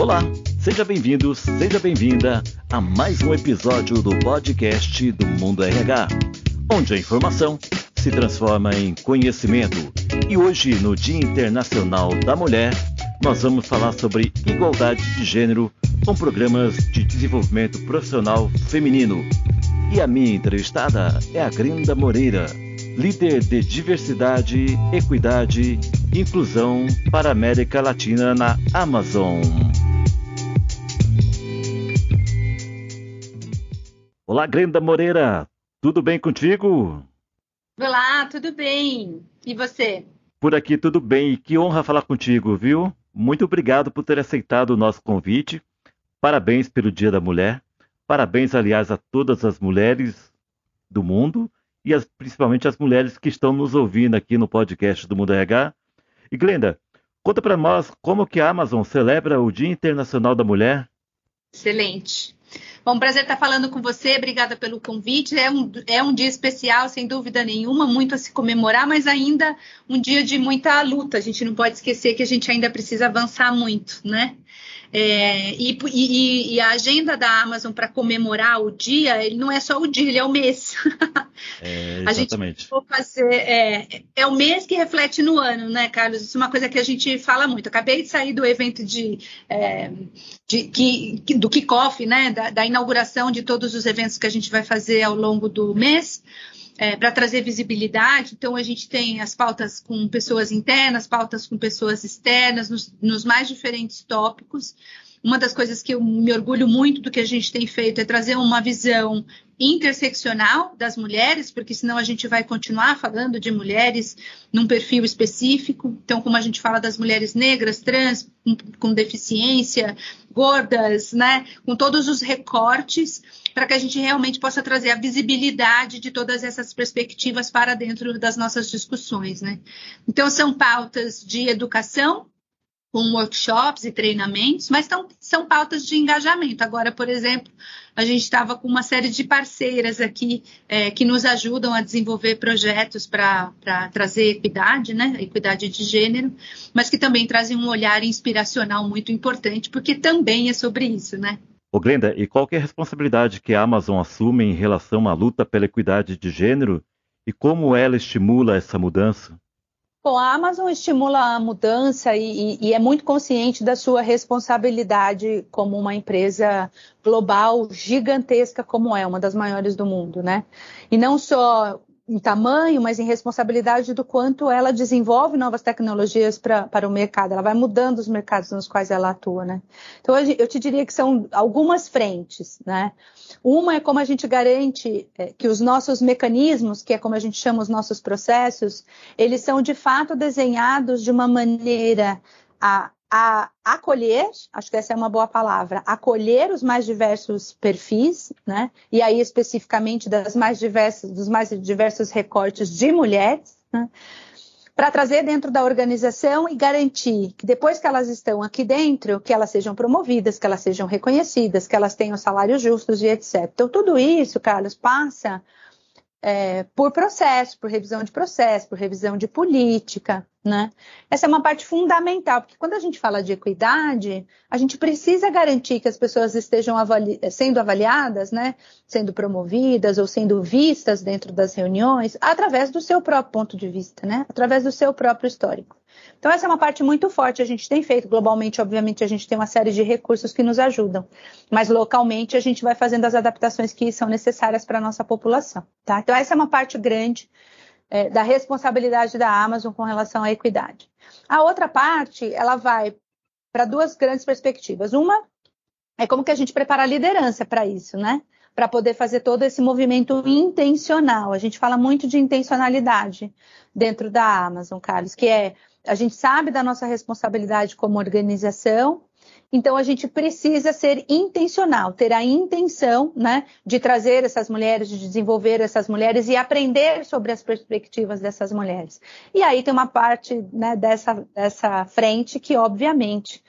Olá, seja bem-vindo, seja bem-vinda a mais um episódio do podcast do Mundo RH, onde a informação se transforma em conhecimento. E hoje, no Dia Internacional da Mulher, nós vamos falar sobre igualdade de gênero com programas de desenvolvimento profissional feminino. E a minha entrevistada é a Grinda Moreira, líder de diversidade, equidade e inclusão para a América Latina na Amazon. Olá, Grenda Moreira, tudo bem contigo? Olá, tudo bem. E você? Por aqui tudo bem. Que honra falar contigo, viu? Muito obrigado por ter aceitado o nosso convite. Parabéns pelo Dia da Mulher. Parabéns, aliás, a todas as mulheres do mundo e as, principalmente as mulheres que estão nos ouvindo aqui no podcast do Mundo RH. E Glenda, conta para nós como que a Amazon celebra o Dia Internacional da Mulher. Excelente. Bom, prazer estar falando com você, obrigada pelo convite. É um, é um dia especial, sem dúvida nenhuma, muito a se comemorar, mas ainda um dia de muita luta. A gente não pode esquecer que a gente ainda precisa avançar muito, né? É, e, e, e, a agenda da Amazon para comemorar o dia, ele não é só o dia, ele é o mês. É, exatamente. a gente fazer, é, é, o mês que reflete no ano, né, Carlos? Isso é uma coisa que a gente fala muito. acabei de sair do evento de, é, de que, do kickoff, né, da, da inauguração de todos os eventos que a gente vai fazer ao longo do mês é, para trazer visibilidade. Então, a gente tem as pautas com pessoas internas, pautas com pessoas externas, nos, nos mais diferentes tópicos. Uma das coisas que eu me orgulho muito do que a gente tem feito é trazer uma visão interseccional das mulheres, porque senão a gente vai continuar falando de mulheres num perfil específico. Então, como a gente fala das mulheres negras, trans, com, com deficiência, gordas, né, com todos os recortes, para que a gente realmente possa trazer a visibilidade de todas essas perspectivas para dentro das nossas discussões, né? Então, são pautas de educação, com workshops e treinamentos, mas tão, são pautas de engajamento. Agora, por exemplo, a gente estava com uma série de parceiras aqui é, que nos ajudam a desenvolver projetos para trazer equidade, né? Equidade de gênero, mas que também trazem um olhar inspiracional muito importante, porque também é sobre isso, né? Ô Glenda, e qual é a responsabilidade que a Amazon assume em relação à luta pela equidade de gênero e como ela estimula essa mudança? Bom, a Amazon estimula a mudança e, e, e, é muito consciente da sua responsabilidade como uma empresa global gigantesca como é, uma das maiores do mundo, né? E não só em tamanho, mas em responsabilidade do quanto ela desenvolve novas tecnologias pra, para o mercado. Ela vai mudando os mercados nos quais ela atua, né? Então, eu te diria que são algumas frentes, né? Uma é como a gente garante é, que os nossos mecanismos, que é como a gente chama os nossos processos, eles são de fato desenhados de uma maneira a a acolher, acho que essa é uma boa palavra, acolher os mais diversos perfis, né? E aí especificamente das mais diversas, dos mais diversos recortes de mulheres, né? Para trazer dentro da organização e garantir que depois que elas estão aqui dentro, que elas sejam promovidas, que elas sejam reconhecidas, que elas tenham salários justos e etc. Então tudo isso, Carlos, passa é, por processo, por revisão de processo, por revisão de política, né? Essa é uma parte fundamental, porque quando a gente fala de equidade, a gente precisa garantir que as pessoas estejam avali sendo avaliadas, né? Sendo promovidas ou sendo vistas dentro das reuniões através do seu próprio ponto de vista, né? Através do seu próprio histórico. Então, essa é uma parte muito forte. A gente tem feito globalmente, obviamente, a gente tem uma série de recursos que nos ajudam, mas localmente a gente vai fazendo as adaptações que são necessárias para a nossa população. Tá? Então, essa é uma parte grande é, da responsabilidade da Amazon com relação à equidade. A outra parte, ela vai para duas grandes perspectivas. Uma é como que a gente prepara a liderança para isso, né? Para poder fazer todo esse movimento intencional. A gente fala muito de intencionalidade dentro da Amazon, Carlos, que é a gente sabe da nossa responsabilidade como organização, então a gente precisa ser intencional, ter a intenção, né, de trazer essas mulheres, de desenvolver essas mulheres e aprender sobre as perspectivas dessas mulheres. E aí tem uma parte né, dessa, dessa frente que, obviamente,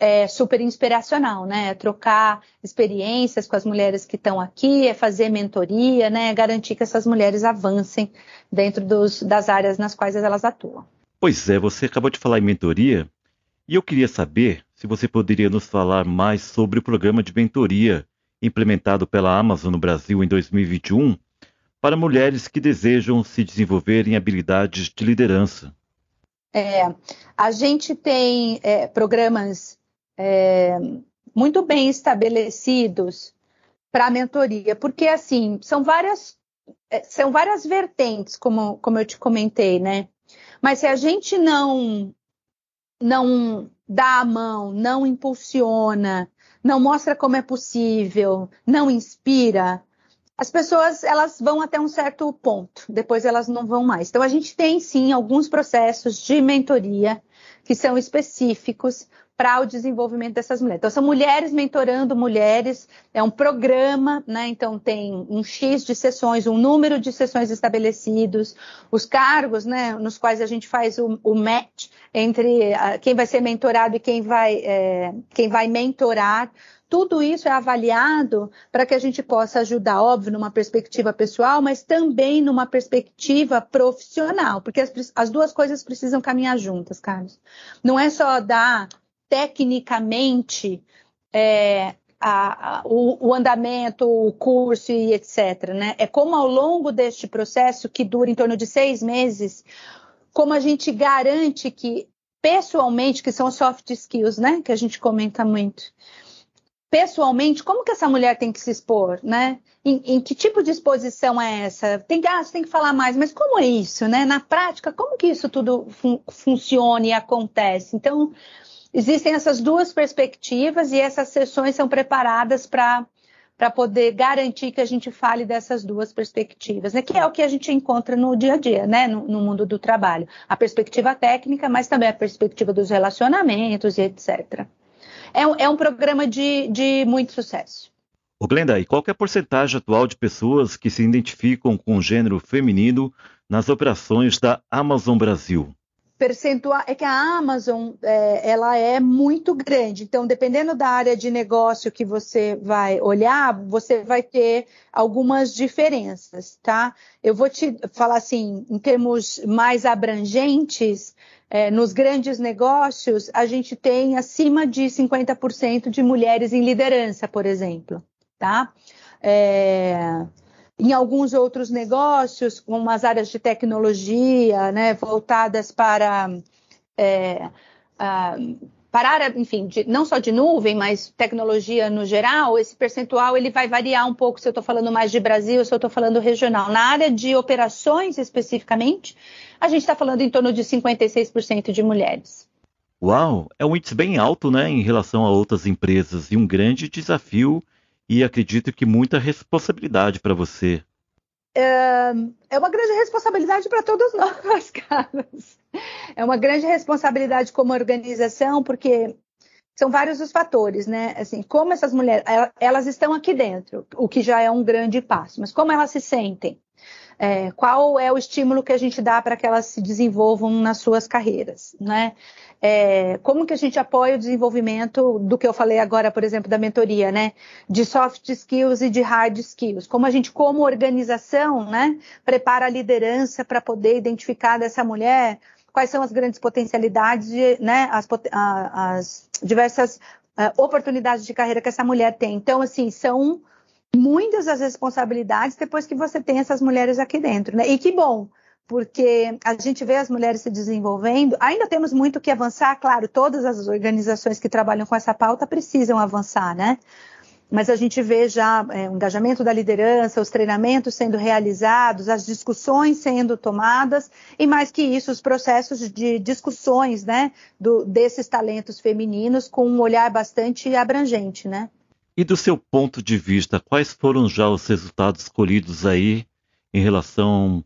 é super inspiracional, né? É trocar experiências com as mulheres que estão aqui, é fazer mentoria, né? É garantir que essas mulheres avancem dentro dos, das áreas nas quais elas atuam. Pois é, você acabou de falar em mentoria e eu queria saber se você poderia nos falar mais sobre o programa de mentoria implementado pela Amazon no Brasil em 2021 para mulheres que desejam se desenvolver em habilidades de liderança. É, a gente tem é, programas é, muito bem estabelecidos para mentoria, porque assim são várias é, são várias vertentes, como, como eu te comentei, né? Mas se a gente não não dá a mão, não impulsiona, não mostra como é possível, não inspira, as pessoas elas vão até um certo ponto, depois elas não vão mais. Então a gente tem sim alguns processos de mentoria que são específicos para o desenvolvimento dessas mulheres. Então, são mulheres mentorando mulheres, é um programa, né? Então, tem um X de sessões, um número de sessões estabelecidos, os cargos, né, nos quais a gente faz o, o match entre a, quem vai ser mentorado e quem vai, é, quem vai mentorar. Tudo isso é avaliado para que a gente possa ajudar, óbvio, numa perspectiva pessoal, mas também numa perspectiva profissional, porque as, as duas coisas precisam caminhar juntas, Carlos. Não é só dar tecnicamente é, a, a, o, o, andamento, o curso e etc. Né? É como ao longo deste processo, que dura em torno de seis meses, como a gente garante que pessoalmente, que são soft skills, né? Que a gente comenta muito pessoalmente, como que essa mulher tem que se expor, né? Em, em que tipo de exposição é essa? Tem, ah, tem que falar mais, mas como é isso, né? Na prática, como que isso tudo fun funciona e acontece? Então, existem essas duas perspectivas e essas sessões são preparadas para para poder garantir que a gente fale dessas duas perspectivas, né? que é o que a gente encontra no dia a dia, né? no, no mundo do trabalho. A perspectiva técnica, mas também a perspectiva dos relacionamentos e etc é, um, é um programa de, de muito sucesso. O Glenda, e qual é a porcentagem atual de pessoas que se identificam com o gênero feminino nas operações da Amazon Brasil? Percentual é que a Amazon é, ela é muito grande. Então, dependendo da área de negócio que você vai olhar, você vai ter algumas diferenças, tá? Eu vou te falar assim, em termos mais abrangentes, é, nos grandes negócios, a gente tem acima de 50% de mulheres em liderança, por exemplo, tá? É, em alguns outros negócios, como as áreas de tecnologia, né, voltadas para é, para área, enfim, de, não só de nuvem, mas tecnologia no geral, esse percentual ele vai variar um pouco se eu estou falando mais de Brasil, se eu estou falando regional. Na área de operações especificamente, a gente está falando em torno de 56% de mulheres. Uau, é um índice bem alto, né, em relação a outras empresas e um grande desafio e acredito que muita responsabilidade para você. É, é uma grande responsabilidade para todos nós, Carlos. É uma grande responsabilidade como organização, porque são vários os fatores, né? Assim, como essas mulheres, elas estão aqui dentro, o que já é um grande passo, mas como elas se sentem? É, qual é o estímulo que a gente dá para que elas se desenvolvam nas suas carreiras, né? É, como que a gente apoia o desenvolvimento do que eu falei agora, por exemplo, da mentoria, né? De soft skills e de hard skills. Como a gente, como organização, né, prepara a liderança para poder identificar dessa mulher quais são as grandes potencialidades, de, né, as, as diversas uh, oportunidades de carreira que essa mulher tem. Então, assim, são muitas as responsabilidades depois que você tem essas mulheres aqui dentro, né? E que bom, porque a gente vê as mulheres se desenvolvendo, ainda temos muito que avançar, claro, todas as organizações que trabalham com essa pauta precisam avançar, né? Mas a gente vê já é, o engajamento da liderança, os treinamentos sendo realizados, as discussões sendo tomadas, e mais que isso, os processos de discussões, né, do, desses talentos femininos com um olhar bastante abrangente, né? E do seu ponto de vista, quais foram já os resultados colhidos aí em relação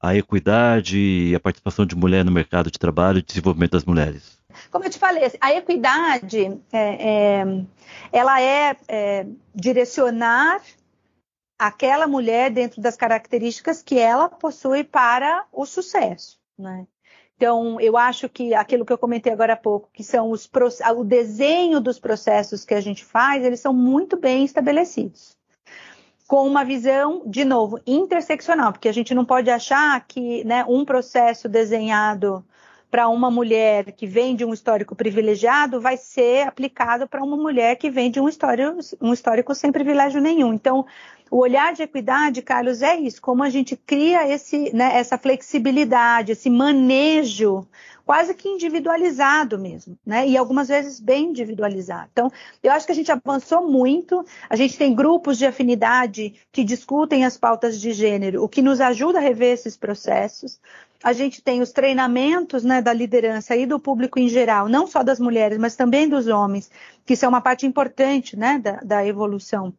a equidade e a participação de mulher no mercado de trabalho e desenvolvimento das mulheres? Como eu te falei, assim, a equidade é, é, ela é, é, direcionar aquela mulher dentro das características que ela possui para o sucesso. Né? Então, eu acho que aquilo que eu comentei agora há pouco, que são os o desenho dos processos que a gente faz, eles são muito bem estabelecidos com uma visão, de novo, interseccional, porque a gente não pode achar que né, um processo desenhado para uma mulher que vem de um histórico privilegiado vai ser aplicado para uma mulher que vem de um histórico, um histórico sem privilégio nenhum. Então, o olhar de equidade, Carlos, é isso, como a gente cria esse, né, essa flexibilidade, esse manejo quase que individualizado mesmo, né? E algumas vezes bem individualizado. Então, eu acho que a gente avançou muito. A gente tem grupos de afinidade que discutem as pautas de gênero, o que nos ajuda a rever esses processos. A gente tem os treinamentos né, da liderança e do público em geral, não só das mulheres, mas também dos homens, que são uma parte importante né, da, da evolução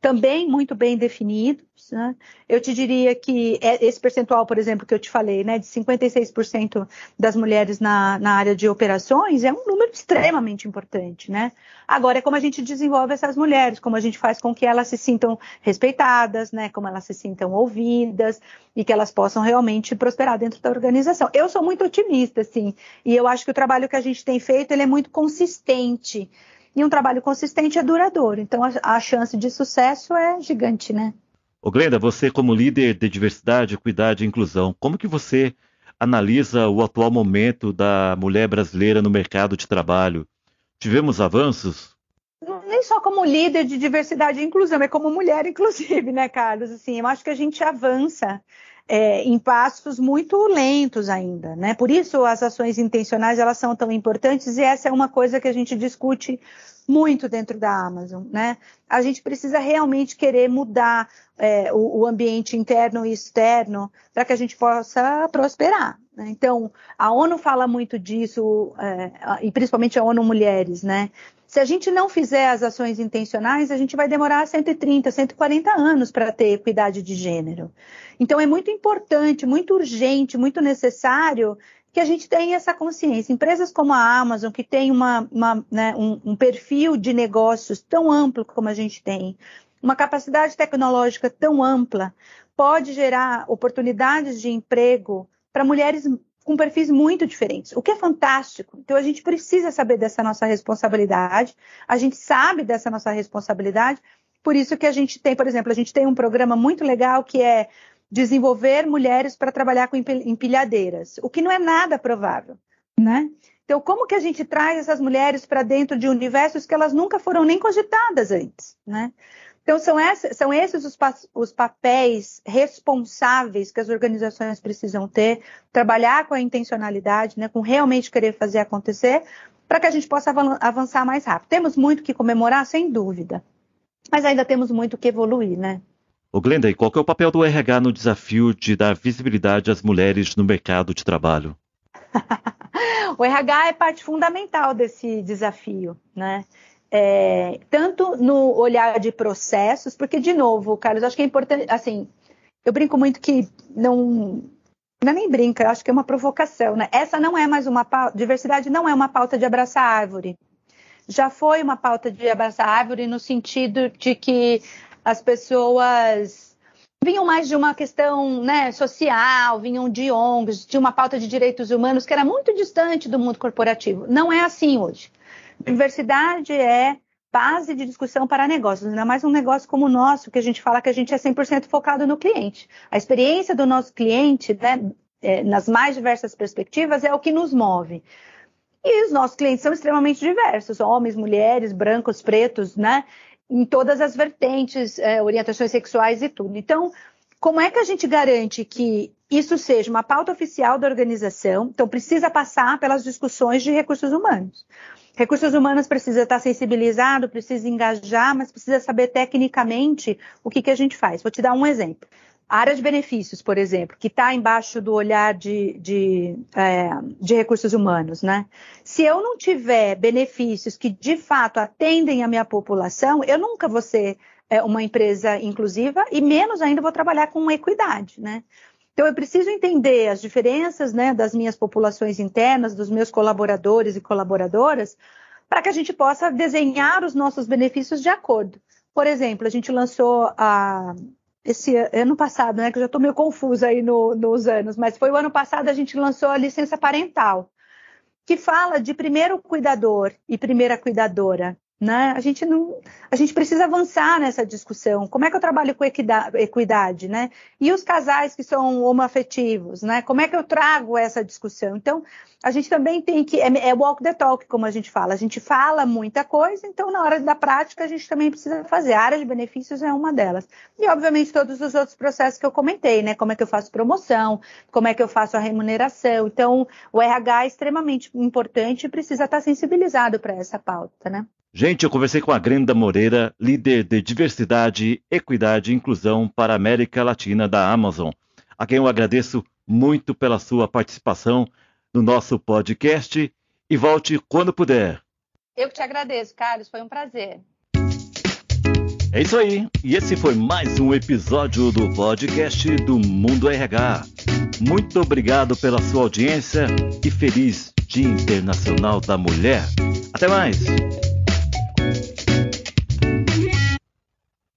também muito bem definidos. Né? Eu te diria que é esse percentual, por exemplo, que eu te falei, né, de 56% das mulheres na, na, área de operações, é um número extremamente importante. Né? Agora, é como a gente desenvolve essas mulheres, como a gente faz com que elas se sintam respeitadas, né, como elas se sintam ouvidas e que elas possam realmente prosperar dentro da organização. Eu sou muito otimista, assim, e eu acho que o trabalho que a gente tem feito ele é muito consistente. E um trabalho consistente é duradouro. Então a, a chance de sucesso é gigante, né? Ô Glenda, você como líder de diversidade, equidade e inclusão, como que você analisa o atual momento da mulher brasileira no mercado de trabalho? Tivemos avanços? Nem só como líder de diversidade e inclusão, é como mulher, inclusive, né, Carlos? Assim, eu acho que a gente avança é, em passos muito lentos ainda, né? Por isso as ações intencionais elas são tão importantes e essa é uma coisa que a gente discute muito dentro da Amazon, né? A gente precisa realmente querer mudar é, o, o, ambiente interno e externo para que a gente possa prosperar. Né? Então, a ONU fala muito disso, é, e principalmente a ONU Mulheres, né? Se a gente não fizer as ações intencionais, a gente vai demorar 130, 140 anos para ter equidade de gênero. Então, é muito importante, muito urgente, muito necessário que a gente tenha essa consciência. Empresas como a Amazon, que tem uma, uma, né, um, um perfil de negócios tão amplo como a gente tem, uma capacidade tecnológica tão ampla, pode gerar oportunidades de emprego para mulheres com perfis muito diferentes, o que é fantástico. Então a gente precisa saber dessa nossa responsabilidade, a gente sabe dessa nossa responsabilidade, por isso que a gente tem, por exemplo, a gente tem um programa muito legal que é desenvolver mulheres para trabalhar com empilhadeiras, o que não é nada provável, né? Então, como que a gente traz essas mulheres para dentro de universos que elas nunca foram nem cogitadas antes, né? Então, são, essa, são esses os, os, papéis responsáveis que as organizações precisam ter, trabalhar com a intencionalidade, né, com realmente querer fazer acontecer, para que a gente possa avançar mais rápido. Temos muito que comemorar, sem dúvida, mas ainda temos muito que evoluir, né? Ô Glenda, e qual é o papel do RH no desafio de dar visibilidade às mulheres no mercado de trabalho? o RH é parte fundamental desse desafio, né? É, tanto no olhar de processos, porque, de novo, Carlos, acho que é importante, assim, eu brinco muito que não, não é nem brinca, acho que é uma provocação, né? Essa não é mais uma pauta, diversidade não é uma pauta de abraçar árvore. Já foi uma pauta de abraçar árvore no sentido de que as pessoas vinham mais de uma questão né, social, vinham de ONGs, de uma pauta de direitos humanos que era muito distante do mundo corporativo. Não é assim hoje. Diversidade é base de discussão para negócios, ainda mais um negócio como o nosso, que a gente fala que a gente é 100% focado no cliente. A experiência do nosso cliente, né, é, nas mais diversas perspectivas, é o que nos move. E os nossos clientes são extremamente diversos, homens, mulheres, brancos, pretos, né, em todas as vertentes, é, orientações sexuais e tudo. Então, como é que a gente garante que isso seja uma pauta oficial da organização? Então, precisa passar pelas discussões de recursos humanos. Recursos humanos precisa estar sensibilizado, precisa engajar, mas precisa saber tecnicamente o que, que a gente faz. Vou te dar um exemplo. A área de benefícios, por exemplo, que está embaixo do olhar de, de, é, de, recursos humanos, né? Se eu não tiver benefícios que de fato atendem a minha população, eu nunca vou ser é, uma empresa inclusiva e menos ainda vou trabalhar com equidade, né? Então, eu preciso entender as diferenças né, das minhas populações internas, dos meus colaboradores e colaboradoras, para que a gente possa desenhar os nossos benefícios de acordo. Por exemplo, a gente lançou a, esse ano passado, né, que eu já estou meio confusa aí no, nos anos, mas foi o ano passado a gente lançou a licença parental, que fala de primeiro cuidador e primeira cuidadora, Né? A gente não, a gente precisa avançar nessa discussão. Como é que eu trabalho com equidade, né? E os casais que são homoafetivos, né? Como é que eu trago essa discussão? Então, a gente também tem que é, é walk the talk, como a gente fala. A gente fala muita coisa, então na hora da prática a gente também precisa fazer. A área de benefícios é uma delas. E obviamente todos os outros processos que eu comentei, né? Como é que eu faço promoção, como é que eu faço a remuneração. Então, o RH é extremamente importante e precisa estar sensibilizado para essa pauta, né? Gente, eu conversei com a Grenda Moreira, líder de diversidade, equidade e inclusão para a América Latina da Amazon, a quem eu agradeço muito pela sua participação no nosso podcast e volte quando puder. Eu que te agradeço, Carlos, foi um prazer. É isso aí, e esse foi mais um episódio do podcast do Mundo RH. Muito obrigado pela sua audiência e feliz Dia Internacional da Mulher. Até mais!